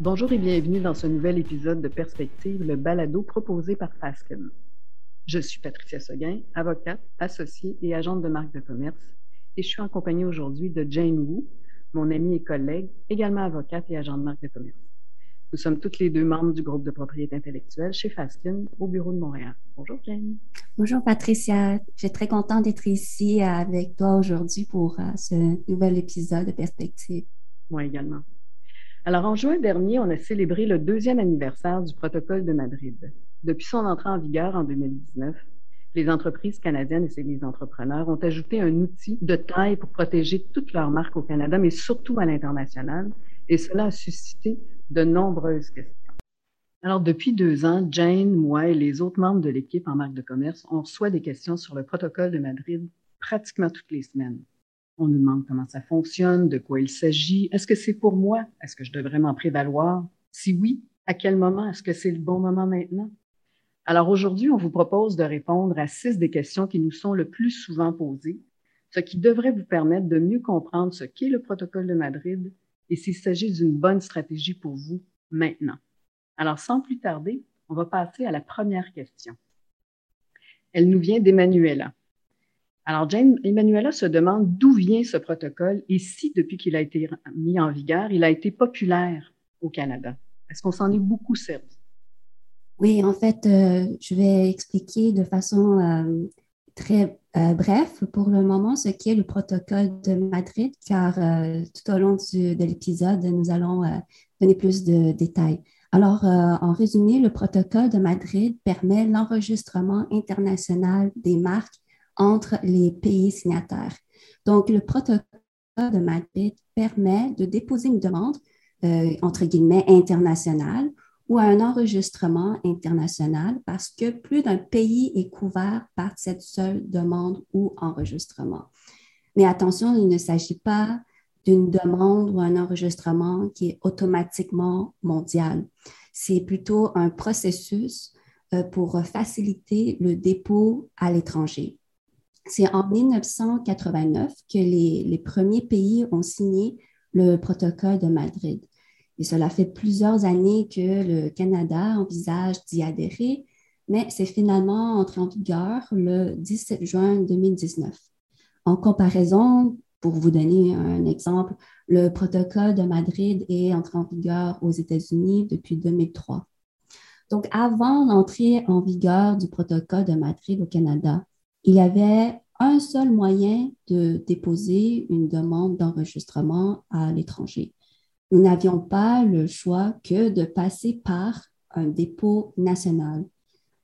Bonjour et bienvenue dans ce nouvel épisode de Perspective, le balado proposé par Fasken. Je suis Patricia Seguin, avocate, associée et agente de marque de commerce, et je suis en compagnie aujourd'hui de Jane Wu, mon amie et collègue, également avocate et agente de marque de commerce. Nous sommes toutes les deux membres du groupe de propriété intellectuelle chez Faskin au bureau de Montréal. Bonjour Jane. Bonjour Patricia. Je suis très contente d'être ici avec toi aujourd'hui pour euh, ce nouvel épisode de Perspective. Moi également. Alors en juin dernier, on a célébré le deuxième anniversaire du protocole de Madrid. Depuis son entrée en vigueur en 2019, les entreprises canadiennes et les entrepreneurs ont ajouté un outil de taille pour protéger toutes leurs marques au Canada, mais surtout à l'international, et cela a suscité de nombreuses questions. Alors, depuis deux ans, Jane, moi et les autres membres de l'équipe en marque de commerce, on reçoit des questions sur le protocole de Madrid pratiquement toutes les semaines. On nous demande comment ça fonctionne, de quoi il s'agit, est-ce que c'est pour moi, est-ce que je devrais m'en prévaloir? Si oui, à quel moment? Est-ce que c'est le bon moment maintenant? Alors aujourd'hui, on vous propose de répondre à six des questions qui nous sont le plus souvent posées, ce qui devrait vous permettre de mieux comprendre ce qu'est le protocole de Madrid et s'il s'agit d'une bonne stratégie pour vous maintenant. Alors, sans plus tarder, on va passer à la première question. Elle nous vient d'Emmanuela. Alors, Jane, Emmanuela se demande d'où vient ce protocole et si, depuis qu'il a été mis en vigueur, il a été populaire au Canada. Est-ce qu'on s'en est beaucoup servi? Oui, en fait, euh, je vais expliquer de façon euh, très euh, bref pour le moment ce qu'est le protocole de Madrid, car tout au long de l'épisode, nous allons donner plus de détails. Alors, en résumé, le protocole de Madrid permet l'enregistrement international des marques entre les pays signataires. Donc, le protocole de Madrid permet de déposer une demande, entre guillemets, internationale ou un enregistrement international parce que plus d'un pays est couvert par cette seule demande ou enregistrement. Mais attention, il ne s'agit pas d'une demande ou un enregistrement qui est automatiquement mondial. C'est plutôt un processus euh, pour faciliter le dépôt à l'étranger. C'est en 1989 que les, premiers pays ont signé le protocole de Madrid. Et cela fait plusieurs années que le Canada envisage d'y adhérer, mais c'est finalement entré en vigueur le 17 juin 2019. En comparaison, pour vous donner un exemple, le protocole de Madrid est entré en vigueur aux États-Unis depuis 2003. Donc, avant l'entrée en vigueur du protocole de Madrid au Canada, il y avait un seul moyen de déposer une demande d'enregistrement à l'étranger nous n'avions pas le choix que de passer par un dépôt national.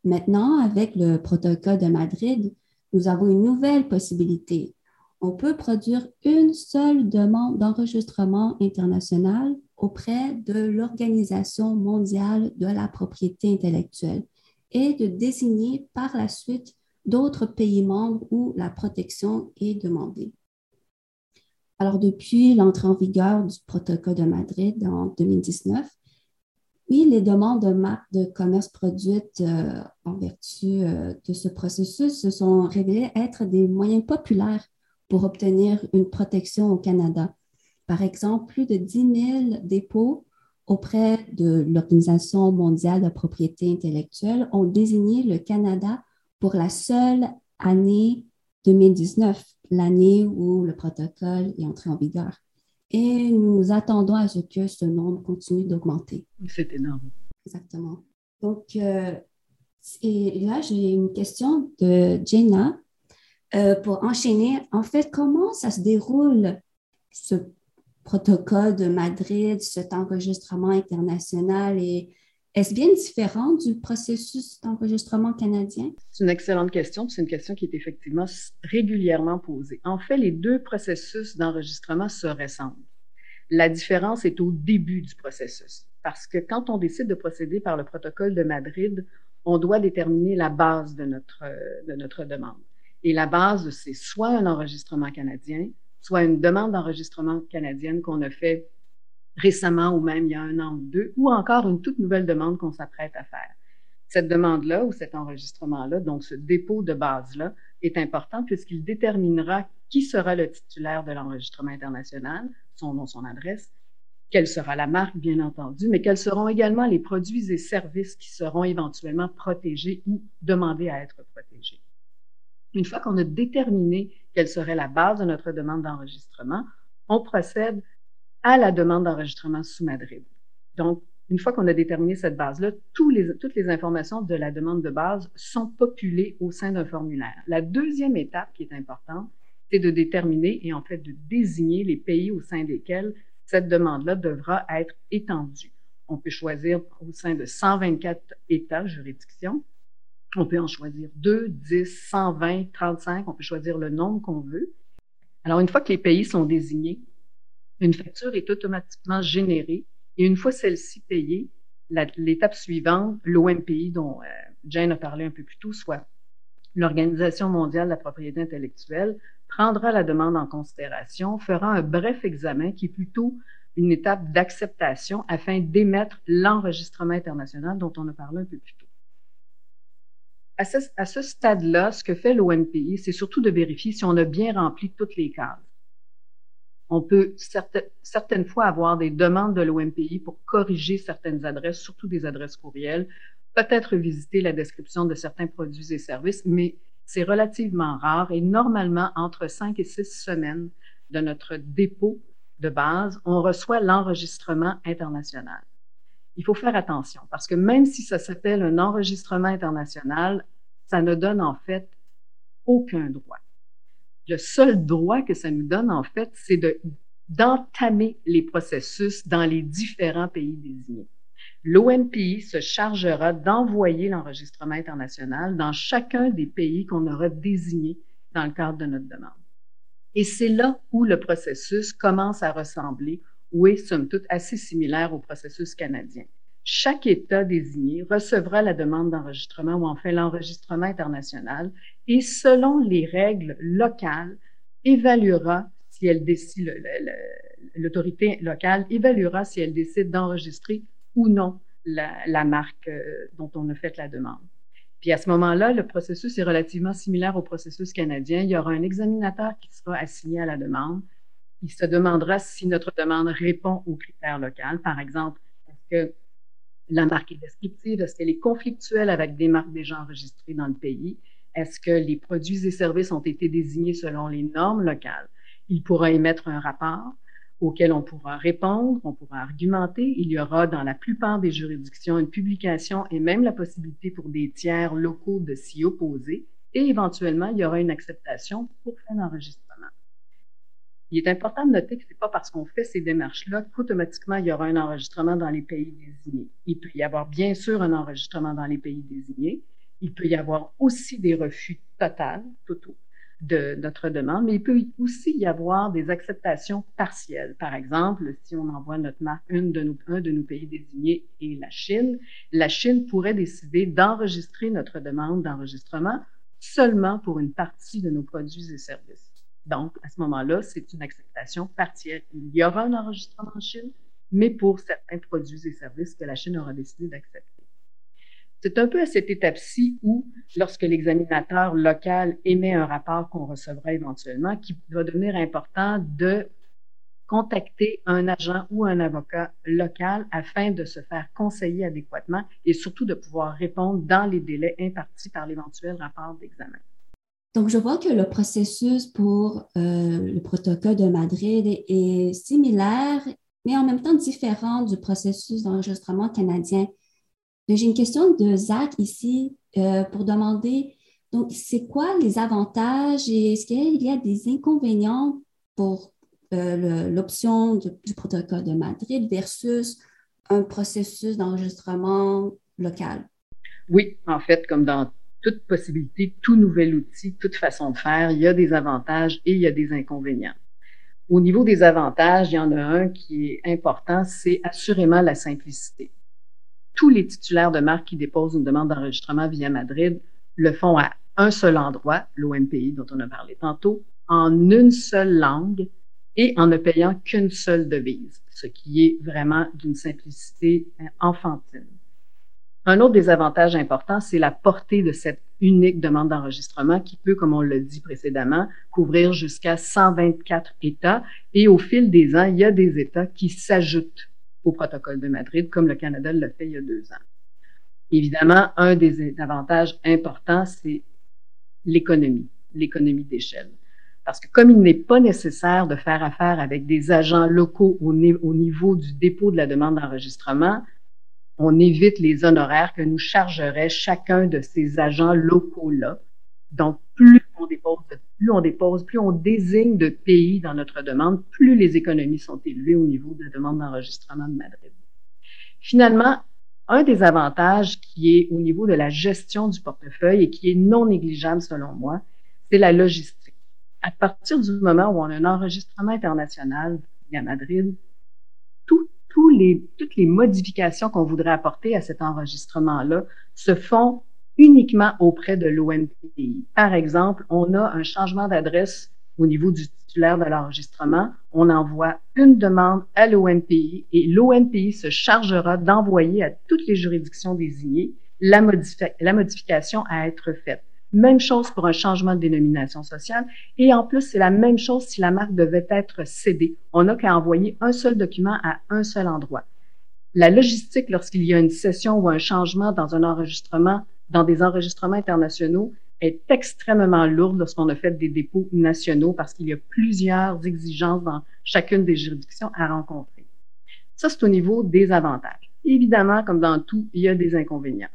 Maintenant, avec le protocole de Madrid, nous avons une nouvelle possibilité. On peut produire une seule demande d'enregistrement international auprès de l'Organisation mondiale de la propriété intellectuelle et de désigner par la suite d'autres pays membres où la protection est demandée. Alors, depuis l'entrée en vigueur du protocole de Madrid en 2019, oui, les demandes de marques de commerce produites euh, en vertu euh, de ce processus se sont révélées être des moyens populaires pour obtenir une protection au Canada. Par exemple, plus de 10 000 dépôts auprès de l'Organisation mondiale de propriété intellectuelle ont désigné le Canada pour la seule année 2019 l'année où le protocole est entré en vigueur. Et nous attendons à ce que ce nombre continue d'augmenter. C'est énorme. Exactement. Donc, euh, et là, j'ai une question de Jenna euh, pour enchaîner. En fait, comment ça se déroule, ce protocole de Madrid, cet enregistrement international et est-ce bien différent du processus d'enregistrement canadien? C'est une excellente question. C'est une question qui est effectivement régulièrement posée. En fait, les deux processus d'enregistrement se ressemblent. La différence est au début du processus. Parce que quand on décide de procéder par le protocole de Madrid, on doit déterminer la base de notre, de notre demande. Et la base, c'est soit un enregistrement canadien, soit une demande d'enregistrement canadienne qu'on a fait récemment ou même il y a un an ou deux, ou encore une toute nouvelle demande qu'on s'apprête à faire. Cette demande-là ou cet enregistrement-là, donc ce dépôt de base-là, est important puisqu'il déterminera qui sera le titulaire de l'enregistrement international, son nom, son adresse, quelle sera la marque, bien entendu, mais quels seront également les produits et services qui seront éventuellement protégés ou demandés à être protégés. Une fois qu'on a déterminé quelle serait la base de notre demande d'enregistrement, on procède à la demande d'enregistrement sous Madrid. Donc, une fois qu'on a déterminé cette base-là, toutes les informations de la demande de base sont populées au sein d'un formulaire. La deuxième étape qui est importante, c'est de déterminer et en fait de désigner les pays au sein desquels cette demande-là devra être étendue. On peut choisir au sein de 124 États, juridictions. On peut en choisir 2, 10, 120, 35. On peut choisir le nombre qu'on veut. Alors, une fois que les pays sont désignés, une facture est automatiquement générée et une fois celle-ci payée, l'étape suivante, l'OMPI dont euh, Jane a parlé un peu plus tôt, soit l'Organisation mondiale de la propriété intellectuelle, prendra la demande en considération, fera un bref examen qui est plutôt une étape d'acceptation afin d'émettre l'enregistrement international dont on a parlé un peu plus tôt. À ce, à ce stade-là, ce que fait l'OMPI, c'est surtout de vérifier si on a bien rempli toutes les cases. On peut certaines fois avoir des demandes de l'OMPI pour corriger certaines adresses, surtout des adresses courriels, peut-être visiter la description de certains produits et services, mais c'est relativement rare et normalement, entre cinq et six semaines de notre dépôt de base, on reçoit l'enregistrement international. Il faut faire attention parce que même si ça s'appelle un enregistrement international, ça ne donne en fait aucun droit le seul droit que ça nous donne, en fait, c'est d'entamer les processus dans les différents pays désignés. L'OMPI se chargera d'envoyer l'enregistrement international dans chacun des pays qu'on aura désignés dans le cadre de notre demande. Et c'est là où le processus commence à ressembler ou est, somme toute, assez similaire au processus canadien chaque État désigné recevra la demande d'enregistrement ou enfin l'enregistrement international et selon les règles locales, évaluera si elle décide, l'autorité locale évaluera si elle décide d'enregistrer ou non la, marque euh, dont on a fait la demande. Puis à ce moment-là, le processus est relativement similaire au processus canadien. Il y aura un examinateur qui sera assigné à la demande. Il se demandera si notre demande répond aux critères locaux. Par exemple, est-ce que la marque est descriptive? Est-ce qu'elle est conflictuelle avec des marques déjà enregistrées dans le pays? Est-ce que les produits et services ont été désignés selon les normes locales? Il pourra émettre un rapport auquel on pourra répondre, on pourra argumenter. Il y aura dans la plupart des juridictions une publication et même la possibilité pour des tiers locaux de s'y opposer. Et éventuellement, il y aura une acceptation pour faire l'enregistrement. Il est important de noter que ce n'est pas parce qu'on fait ces démarches-là qu'automatiquement il y aura un enregistrement dans les pays désignés. Il peut y avoir bien sûr un enregistrement dans les pays désignés. Il peut y avoir aussi des refus totaux, de notre demande, mais il peut aussi y avoir des acceptations partielles. Par exemple, si on envoie notre marque une un de nos pays désignés et la Chine, la Chine pourrait décider d'enregistrer notre demande d'enregistrement seulement pour une partie de nos produits et services. Donc, à ce moment-là, c'est une acceptation partielle. Il y aura un enregistrement en Chine, mais pour certains produits et services que la Chine aura décidé d'accepter. C'est un peu à cette étape-ci où, lorsque l'examinateur local émet un rapport qu'on recevra éventuellement, qu'il va devenir important de contacter un agent ou un avocat local afin de se faire conseiller adéquatement et surtout de pouvoir répondre dans les délais impartis par l'éventuel rapport d'examen. Donc, je vois que le processus pour euh, le protocole de Madrid est, similaire, mais en même temps différent du processus d'enregistrement canadien. J'ai une question de Zach ici euh, pour demander, donc, c'est quoi les avantages et est-ce qu'il y a des inconvénients pour euh, l'option du protocole de Madrid versus un processus d'enregistrement local? Oui, en fait, comme dans toute possibilité, tout nouvel outil, toute façon de faire, il y a des avantages et il y a des inconvénients. Au niveau des avantages, il y en a un qui est important, c'est assurément la simplicité. Tous les titulaires de marque qui déposent une demande d'enregistrement via Madrid le font à un seul endroit, l'OMPI dont on a parlé tantôt, en une seule langue et en ne payant qu'une seule devise, ce qui est vraiment d'une simplicité enfantine. Un autre des avantages importants, c'est la portée de cette unique demande d'enregistrement qui peut, comme on l'a dit précédemment, couvrir jusqu'à 124 États. Et au fil des ans, il y a des États qui s'ajoutent au protocole de Madrid, comme le Canada l'a fait il y a deux ans. Évidemment, un des avantages importants, c'est l'économie, l'économie d'échelle. Parce que comme il n'est pas nécessaire de faire affaire avec des agents locaux au, niveau du dépôt de la demande d'enregistrement, on évite les honoraires que nous chargerait chacun de ces agents locaux-là. Donc, plus on dépose, plus on dépose, plus on désigne de pays dans notre demande, plus les économies sont élevées au niveau de la demande d'enregistrement de Madrid. Finalement, un des avantages qui est au niveau de la gestion du portefeuille et qui est non négligeable selon moi, c'est la logistique à partir du moment où on a un enregistrement international à Madrid, toutes les modifications qu'on voudrait apporter à cet enregistrement-là se font uniquement auprès de l'ONPI. Par exemple, on a un changement d'adresse au niveau du titulaire de l'enregistrement. On envoie une demande à l'ONPI et l'ONPI se chargera d'envoyer à toutes les juridictions désignées la modification à être faite. Même chose pour un changement de dénomination sociale. Et en plus, c'est la même chose si la marque devait être cédée. On n'a qu'à envoyer un seul document à un seul endroit. La logistique, lorsqu'il y a une session ou un changement dans un enregistrement, dans des enregistrements internationaux, est extrêmement lourde lorsqu'on a fait des dépôts nationaux parce qu'il y a plusieurs exigences dans chacune des juridictions à rencontrer. Ça, c'est au niveau des avantages. Évidemment, comme dans tout, il y a des inconvénients.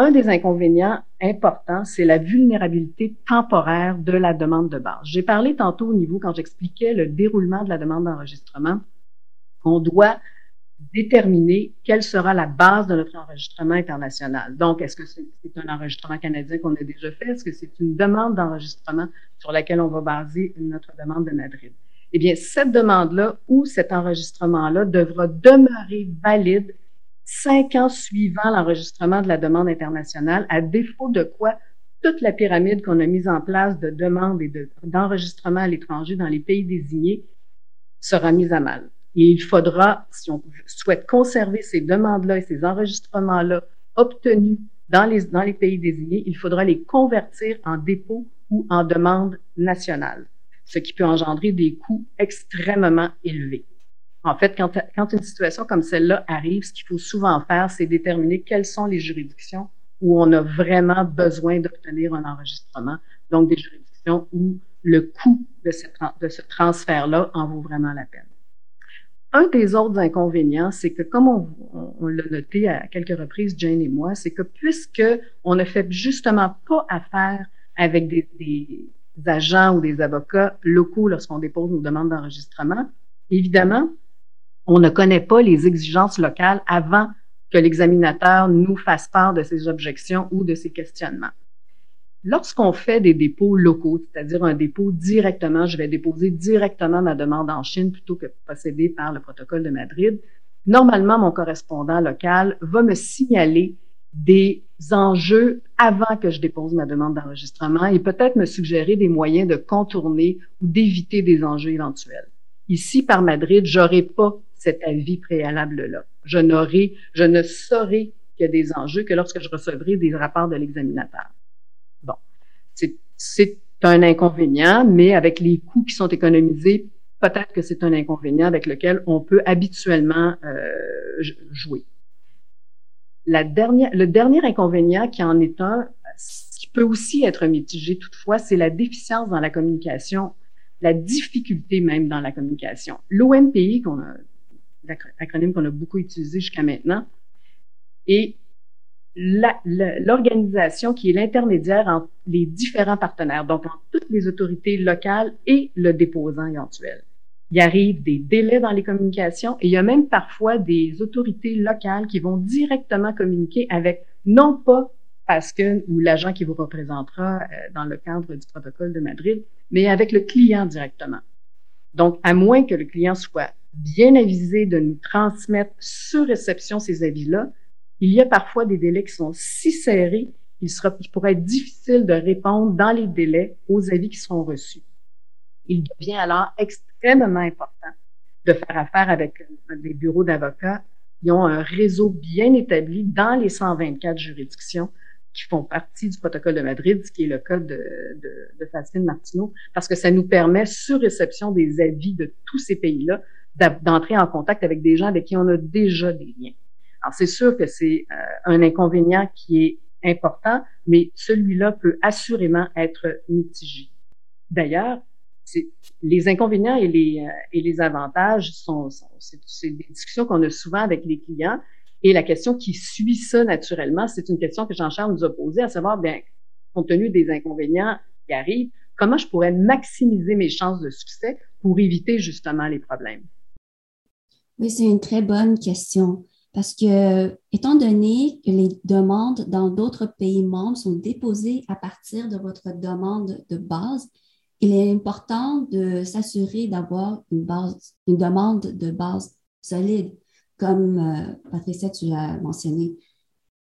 Un des inconvénients importants, c'est la vulnérabilité temporaire de la demande de base. J'ai parlé tantôt au niveau, quand j'expliquais le déroulement de la demande d'enregistrement, on doit déterminer quelle sera la base de notre enregistrement international. Donc, est-ce que c'est un enregistrement canadien qu'on a déjà fait? Est-ce que c'est une demande d'enregistrement sur laquelle on va baser notre demande de Madrid? Eh bien, cette demande-là ou cet enregistrement-là devra demeurer valide cinq ans suivant l'enregistrement de la demande internationale, à défaut de quoi toute la pyramide qu'on a mise en place de demande et d'enregistrement à l'étranger dans les pays désignés sera mise à mal. Et il faudra, si on souhaite conserver ces demandes-là et ces enregistrements-là obtenus dans les, dans les pays désignés, il faudra les convertir en dépôt ou en demande nationale, ce qui peut engendrer des coûts extrêmement élevés. En fait, quand, une situation comme celle-là arrive, ce qu'il faut souvent faire, c'est déterminer quelles sont les juridictions où on a vraiment besoin d'obtenir un enregistrement. Donc, des juridictions où le coût de ce, transfert-là en vaut vraiment la peine. Un des autres inconvénients, c'est que comme on, l'a noté à quelques reprises, Jane et moi, c'est que puisque on ne fait justement pas affaire avec des agents ou des avocats locaux lorsqu'on dépose nos demandes d'enregistrement, évidemment, on ne connaît pas les exigences locales avant que l'examinateur nous fasse part de ses objections ou de ses questionnements. Lorsqu'on fait des dépôts locaux, c'est-à-dire un dépôt directement, je vais déposer directement ma demande en Chine plutôt que procéder par le protocole de Madrid, normalement, mon correspondant local va me signaler des enjeux avant que je dépose ma demande d'enregistrement et peut-être me suggérer des moyens de contourner ou d'éviter des enjeux éventuels. Ici, par Madrid, j'aurai pas cet avis préalable-là. Je n'aurai, je ne saurai qu'il y a des enjeux que lorsque je recevrai des rapports de l'examinateur. Bon. C'est un inconvénient, mais avec les coûts qui sont économisés, peut-être que c'est un inconvénient avec lequel on peut habituellement euh, jouer. La dernière, le dernier inconvénient qui en est un, qui peut aussi être mitigé toutefois, c'est la déficience dans la communication, la difficulté même dans la communication. L'ONPI, qu'on a l'acronyme qu'on a beaucoup utilisé jusqu'à maintenant, et l'organisation qui est l'intermédiaire entre les différents partenaires, donc entre toutes les autorités locales et le déposant éventuel. Il arrive des délais dans les communications et il y a même parfois des autorités locales qui vont directement communiquer avec non pas parce que ou l'agent qui vous représentera euh, dans le cadre du protocole de Madrid, mais avec le client directement. Donc, à moins que le client soit bien avisé de nous transmettre sur réception ces avis-là, il y a parfois des délais qui sont si serrés qu'il sera, il pourrait être difficile de répondre dans les délais aux avis qui seront reçus. Il devient alors extrêmement important de faire affaire avec des bureaux d'avocats qui ont un réseau bien établi dans les 124 juridictions qui font partie du protocole de Madrid, ce qui est le cas de, de, Martineau, parce que ça nous permet, sur réception des avis de tous ces pays-là, d'entrer en contact avec des gens avec qui on a déjà des liens. Alors, c'est sûr que c'est euh, un inconvénient qui est important, mais celui-là peut assurément être mitigé. D'ailleurs, les inconvénients et les, euh, et les avantages sont, sont c'est des discussions qu'on a souvent avec les clients. Et la question qui suit ça naturellement, c'est une question que Jean-Charles nous a posée, à savoir, bien, compte tenu des inconvénients qui arrivent, comment je pourrais maximiser mes chances de succès pour éviter justement les problèmes? Oui, c'est une très bonne question. Parce que, étant donné que les demandes dans d'autres pays membres sont déposées à partir de votre demande de base, il est important de s'assurer d'avoir une base, une demande de base solide, comme euh, Patricia, tu l'as mentionné.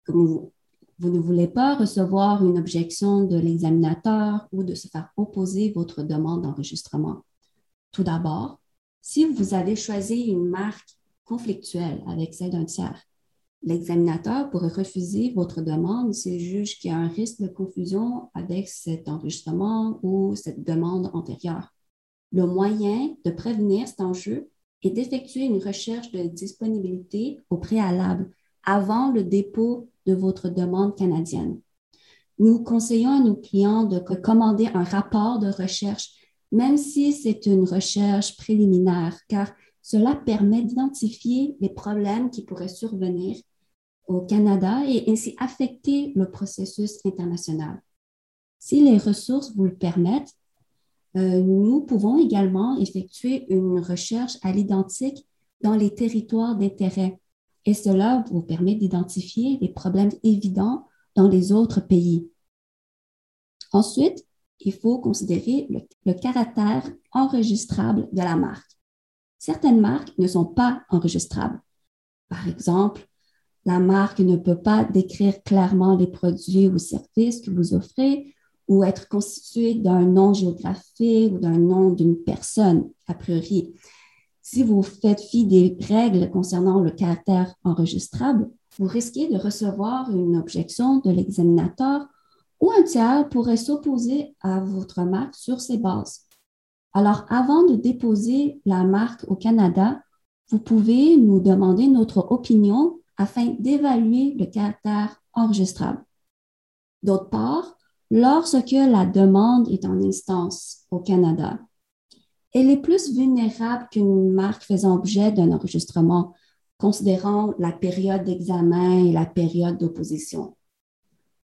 vous, vous, ne voulez pas recevoir une objection de l'examinateur ou de se faire opposer votre demande d'enregistrement. Tout d'abord, si vous avez choisi une marque conflictuelle avec celle d'un tiers. L'examinateur pourrait refuser votre demande s'il juge qu'il y a un risque de confusion avec cet enregistrement ou cette demande antérieure. Le moyen de prévenir cet enjeu est d'effectuer une recherche de disponibilité au préalable avant le dépôt de votre demande canadienne. Nous conseillons à nos clients de commander un rapport de recherche, même si c'est une recherche préliminaire, car cela permet d'identifier les problèmes qui pourraient survenir au Canada et ainsi affecter le processus international. Si les ressources vous le permettent, euh, nous pouvons également effectuer une recherche à l'identique dans les territoires d'intérêt et cela vous permet d'identifier les problèmes évidents dans les autres pays. Ensuite, il faut considérer le caractère enregistrable de la marque certaines marques ne sont pas enregistrables. Par exemple, la marque ne peut pas décrire clairement les produits ou services que vous offrez ou être constituée d'un nom géographique ou d'un nom d'une personne, a priori. Si vous faites fi des règles concernant le caractère enregistrable, vous risquez de recevoir une objection de l'examinateur ou un tiers pourrait s'opposer à votre marque sur ces bases? Alors, avant de déposer la marque au Canada, vous pouvez nous demander notre opinion afin d'évaluer le caractère enregistrable. D'autre part, lorsque la demande est en instance au Canada, elle est plus vulnérable qu'une marque faisant objet d'un enregistrement, considérant la période d'examen et la période d'opposition.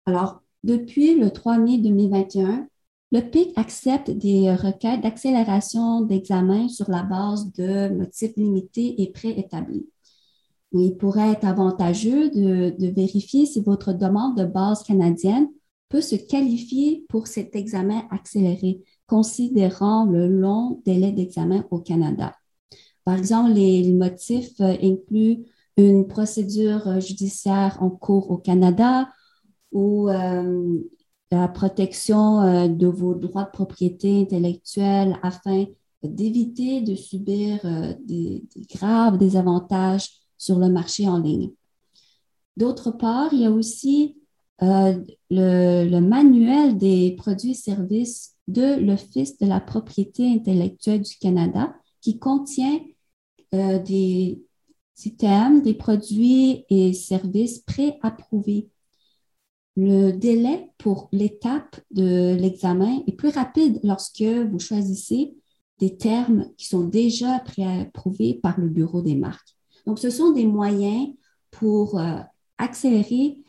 Alors, depuis le 3 mai 2021, le PIC accepte des requêtes d'accélération d'examen sur la base de motifs limités et préétablis. Il pourrait être avantageux de, vérifier si votre demande de base canadienne peut se qualifier pour cet examen accéléré, considérant le long délai d'examen au Canada. Par exemple, les motifs incluent une procédure judiciaire en cours au Canada ou euh, la protection euh, de vos droits de propriété intellectuelle afin d'éviter de subir euh, des, graves désavantages sur le marché en ligne. D'autre part, il y a aussi le, manuel des produits et services de l'Office de la propriété intellectuelle du Canada qui contient des items, des produits et services préapprouvés le délai pour l'étape de l'examen est plus rapide lorsque vous choisissez des termes qui sont déjà préapprouvés par le Bureau des marques. Donc, ce sont des moyens pour euh, accélérer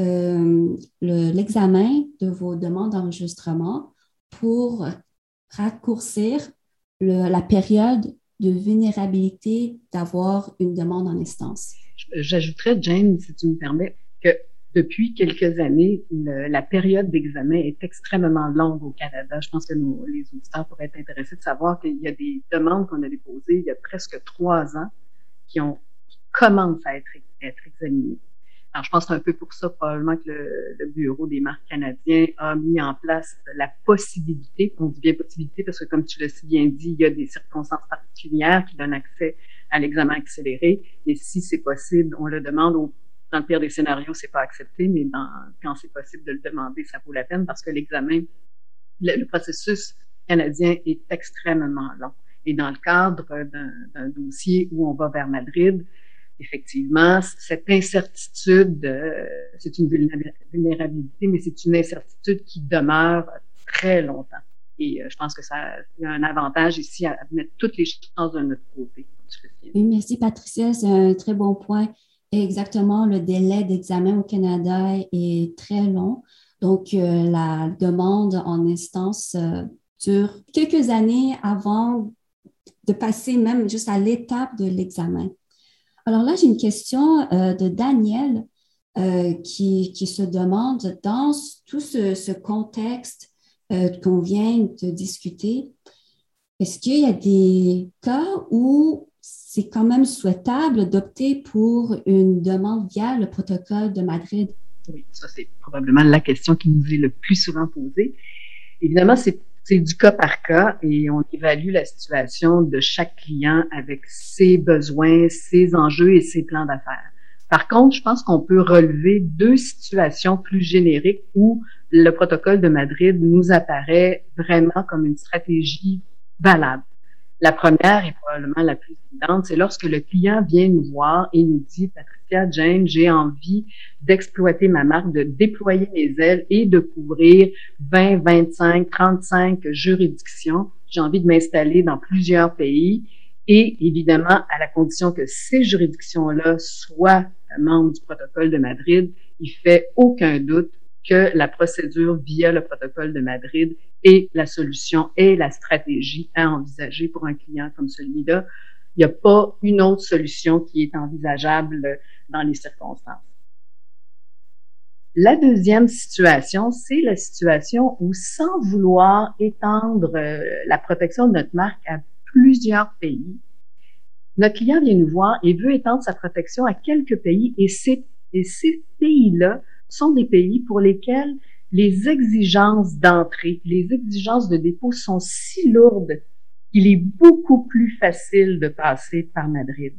euh, l'examen de vos demandes d'enregistrement pour raccourcir la période de vulnérabilité d'avoir une demande en instance. J'ajouterais, Jane, si tu me permets, que depuis quelques années, la période d'examen est extrêmement longue au Canada. Je pense que nous, les auditeurs pourraient être intéressés de savoir qu'il y a des demandes qu'on a déposées il y a presque trois ans qui, ont, commencent à être, être examinées. Alors, je pense un peu pour ça probablement que le, le, Bureau des marques canadiens a mis en place la possibilité, on dit bien possibilité parce que comme tu l'as si bien dit, il y a des circonstances particulières qui donnent accès à l'examen accéléré, mais si c'est possible, on le demande aux dans le pire des scénarios, c'est pas accepté, mais quand c'est possible de le demander, ça vaut la peine parce que l'examen, le, processus canadien est extrêmement long. Et dans le cadre d'un dossier où on va vers Madrid, effectivement, cette incertitude, euh, c'est une vulnérabilité, mais c'est une incertitude qui demeure très longtemps. Et euh, je pense que ça a un avantage ici à mettre toutes les chances de notre côté. merci Patricia, c'est un très bon point. Exactement, le délai d'examen au Canada est très long. Donc, euh, la demande en instance dure quelques années avant de passer même juste à l'étape de l'examen. Alors là, j'ai une question euh, de Daniel euh, qui, qui, se demande, dans tout ce, contexte euh, qu'on vient de discuter, est-ce qu'il y a des cas où c'est quand même souhaitable d'opter pour une demande via le protocole de Madrid? Oui, ça c'est probablement la question qui nous est le plus souvent posée. Évidemment, c'est du cas par cas et on évalue la situation de chaque client avec ses besoins, ses enjeux et ses plans d'affaires. Par contre, je pense qu'on peut relever deux situations plus génériques où le protocole de Madrid nous apparaît vraiment comme une stratégie valable. La première et probablement la plus évidente, c'est lorsque le client vient nous voir et nous dit, Patricia, Jane, j'ai envie d'exploiter ma marque, de déployer mes ailes et de couvrir 20, 25, 35 juridictions. J'ai envie de m'installer dans plusieurs pays et évidemment, à la condition que ces juridictions-là soient membres du protocole de Madrid, il fait aucun doute que la procédure via le protocole de Madrid est la solution et la stratégie à envisager pour un client comme celui-là. Il n'y a pas une autre solution qui est envisageable dans les circonstances. La deuxième situation, c'est la situation où, sans vouloir étendre euh, la protection de notre marque à plusieurs pays, notre client vient nous voir et veut étendre sa protection à quelques pays et ces, et ces pays-là sont des pays pour lesquels les exigences d'entrée, les exigences de dépôt sont si lourdes qu'il est beaucoup plus facile de passer par Madrid.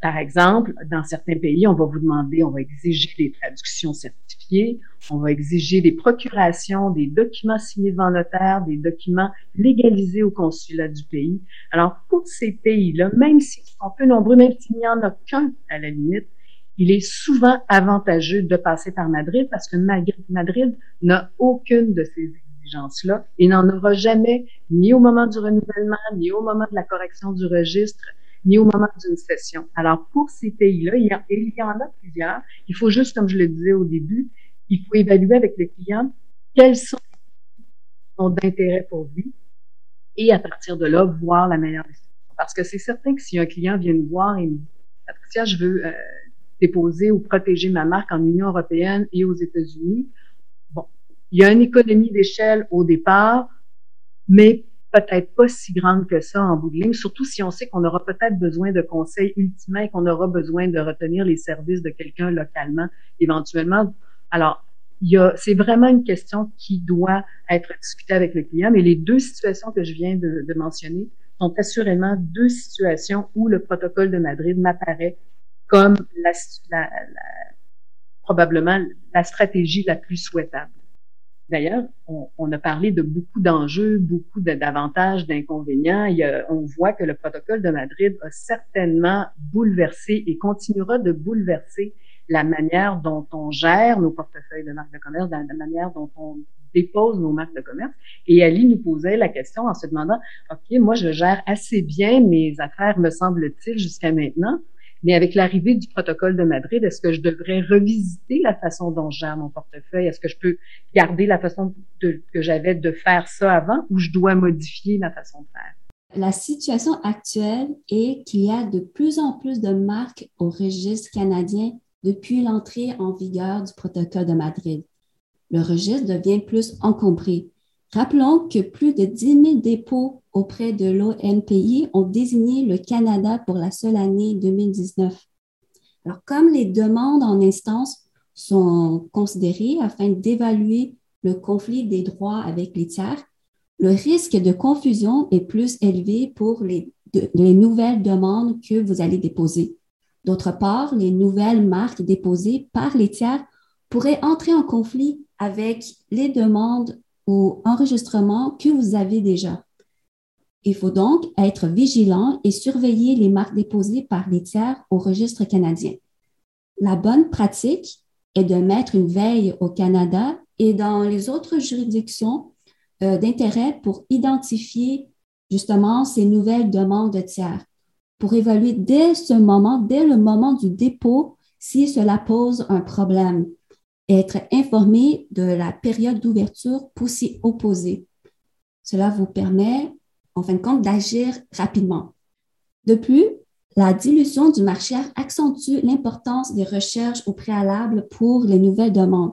Par exemple, dans certains pays, on va vous demander, on va exiger des traductions certifiées, on va exiger des procurations, des documents signés devant notaire, des documents légalisés au consulat du pays. Alors, pour ces pays-là, même s'ils sont peu nombreux, même s'il n'y en a qu'un à la limite, il est souvent avantageux de passer par Madrid parce que Madrid n'a aucune de ces exigences-là et n'en aura jamais ni au moment du renouvellement, ni au moment de la correction du registre, ni au moment d'une session. Alors, pour ces pays-là, il, il y en a plusieurs. Il faut juste, comme je le disais au début, il faut évaluer avec le client quels sont d'intérêt pour lui et à partir de là, voir la meilleure décision. Parce que c'est certain que si un client vient nous voir et me dit, Patricia, je veux euh, déposer ou protéger ma marque en Union européenne et aux États-Unis. Bon, il y a une économie d'échelle au départ, mais peut-être pas si grande que ça en bout de ligne, surtout si on sait qu'on aura peut-être besoin de conseils ultimement et qu'on aura besoin de retenir les services de quelqu'un localement éventuellement. Alors, c'est vraiment une question qui doit être discutée avec le client, mais les deux situations que je viens de, de mentionner sont assurément deux situations où le protocole de Madrid m'apparaît comme la, la, probablement la stratégie la plus souhaitable. D'ailleurs, on, on, a parlé de beaucoup d'enjeux, beaucoup d'avantages, d'inconvénients. on voit que le protocole de Madrid a certainement bouleversé et continuera de bouleverser la manière dont on gère nos portefeuilles de marques de commerce, la manière dont on dépose nos marques de commerce. Et Ali nous posait la question en se demandant, OK, moi, je gère assez bien mes affaires, me semble-t-il, jusqu'à maintenant. Mais avec l'arrivée du protocole de Madrid, est-ce que je devrais revisiter la façon dont je gère mon portefeuille? Est-ce que je peux garder la façon que j'avais de faire ça avant ou je dois modifier ma façon de faire? La situation actuelle est qu'il y a de plus en plus de marques au registre canadien depuis l'entrée en vigueur du protocole de Madrid. Le registre devient plus encombré. Rappelons que plus de 10 000 dépôts auprès de l'ONPI ont désigné le Canada pour la seule année 2019. Alors, comme les demandes en instance sont considérées afin d'évaluer le conflit des droits avec les tiers, le risque de confusion est plus élevé pour les, les nouvelles demandes que vous allez déposer. D'autre part, les nouvelles marques déposées par les tiers pourraient entrer en conflit avec les demandes ou enregistrements que vous avez déjà. Il faut donc être vigilant et surveiller les marques déposées par les tiers au registre canadien. La bonne pratique est de mettre une veille au Canada et dans les autres juridictions euh, d'intérêt pour identifier justement ces nouvelles demandes de tiers pour évaluer dès ce moment, dès le moment du dépôt, si cela pose un problème. Être informé de la période d'ouverture pour s'y opposer. Cela vous permet, en fin de compte, d'agir rapidement. De plus, la dilution du marché accentue l'importance des recherches au préalable pour les nouvelles demandes.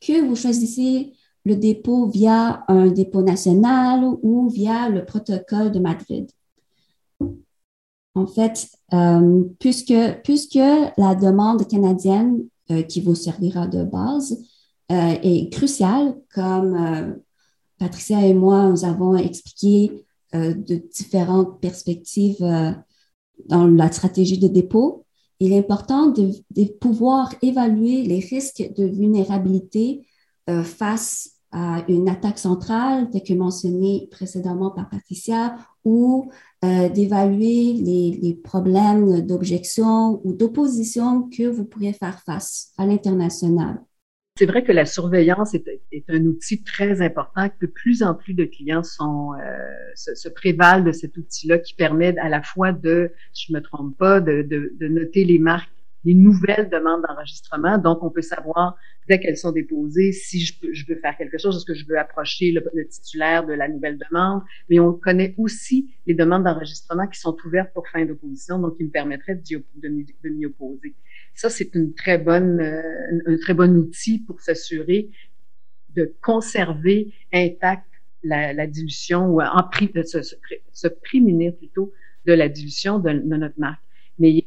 Que vous choisissez le dépôt via un dépôt national ou via le protocole de Madrid. En fait, euh, puisque, puisque la demande canadienne qui vous servira de base euh, est cruciale, comme Patricia et moi, nous avons expliqué de différentes perspectives dans la stratégie de dépôt, il est important de pouvoir évaluer les risques de vulnérabilité face à une attaque centrale, telle que mentionnée précédemment par Patricia, ou euh, d'évaluer les, les, problèmes d'objection ou d'opposition que vous pourriez faire face à l'international. C'est vrai que la surveillance est, est, un outil très important, que de plus en plus de clients sont, euh, se, prévalent de cet outil-là qui permet à la fois de, je me trompe pas, de, de noter les marques les nouvelles demandes d'enregistrement. Donc, on peut savoir dès qu'elles sont déposées si je, je veux faire quelque chose, est-ce que je veux approcher le, titulaire de la nouvelle demande. Mais on connaît aussi les demandes d'enregistrement qui sont ouvertes pour fin d'opposition, donc qui me permettraient de, de, m'y opposer. Ça, c'est une très bonne, euh, un très bon outil pour s'assurer de conserver intact la, la dilution ou en de se, se, se, prémunir plutôt de la dilution de, de notre marque. Mais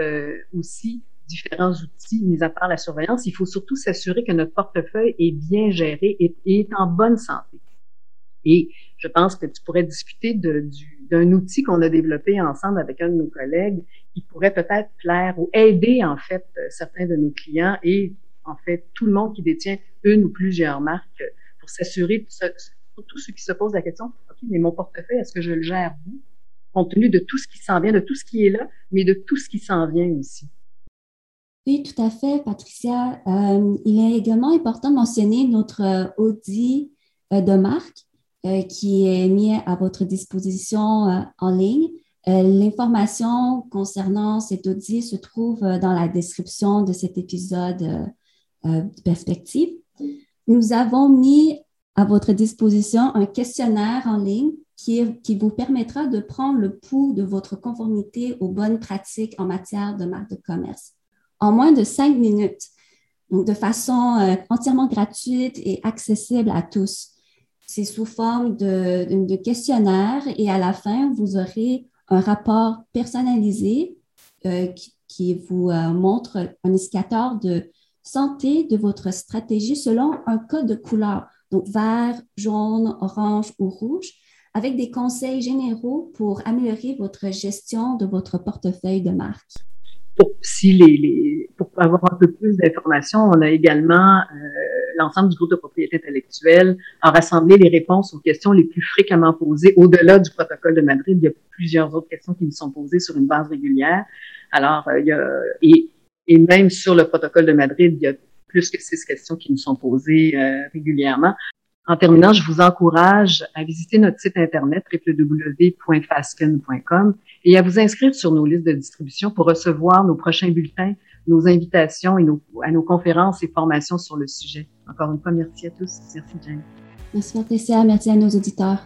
euh, aussi différents outils mis à part la surveillance. Il faut surtout s'assurer que notre portefeuille est bien géré et, est en bonne santé. Et je pense que tu pourrais discuter d'un outil qu'on a développé ensemble avec un de nos collègues qui pourrait peut-être plaire ou aider en fait certains de nos clients et en fait tout le monde qui détient une ou plusieurs marques pour s'assurer, surtout ceux qui se posent la question, OK, mais mon portefeuille, est-ce que je le gère vous? Compte tenu de tout ce qui s'en vient, de tout ce qui est là, mais de tout ce qui s'en vient ici. Oui, tout à fait, Patricia. Euh, il est également important de mentionner notre euh, audit euh, de marque qui est mis à votre disposition en ligne. L'information concernant cet audit se trouve dans la description de cet épisode de perspective. Nous avons mis à votre disposition un questionnaire en ligne qui, vous permettra de prendre le pouls de votre conformité aux bonnes pratiques en matière de marque de commerce. En moins de cinq minutes, de façon euh, entièrement gratuite et accessible à tous. C'est sous forme de, de, questionnaire et à la fin, vous aurez un rapport personnalisé euh, qui, vous euh, montre un indicateur de santé de votre stratégie selon un code de couleur, donc vert, jaune, orange ou rouge, avec des conseils généraux pour améliorer votre gestion de votre portefeuille de marque. Pour, si les, les, pour avoir un peu plus d'informations, on a également euh, l'ensemble du groupe de propriété intellectuelle a rassemblé les réponses aux questions les plus fréquemment posées au-delà du protocole de Madrid. Il y a plusieurs autres questions qui nous sont posées sur une base régulière. Alors, euh, il y a, et, et même sur le protocole de Madrid, il y a plus que six questions qui nous sont posées euh, régulièrement. En terminant, je vous encourage à visiter notre site internet www.fasken.com et à vous inscrire sur nos listes de distribution pour recevoir nos prochains bulletins, nos invitations et nos, à nos conférences et formations sur le sujet. Encore une fois, merci à tous. Merci, Jane. Merci, Patricia. Merci à nos auditeurs.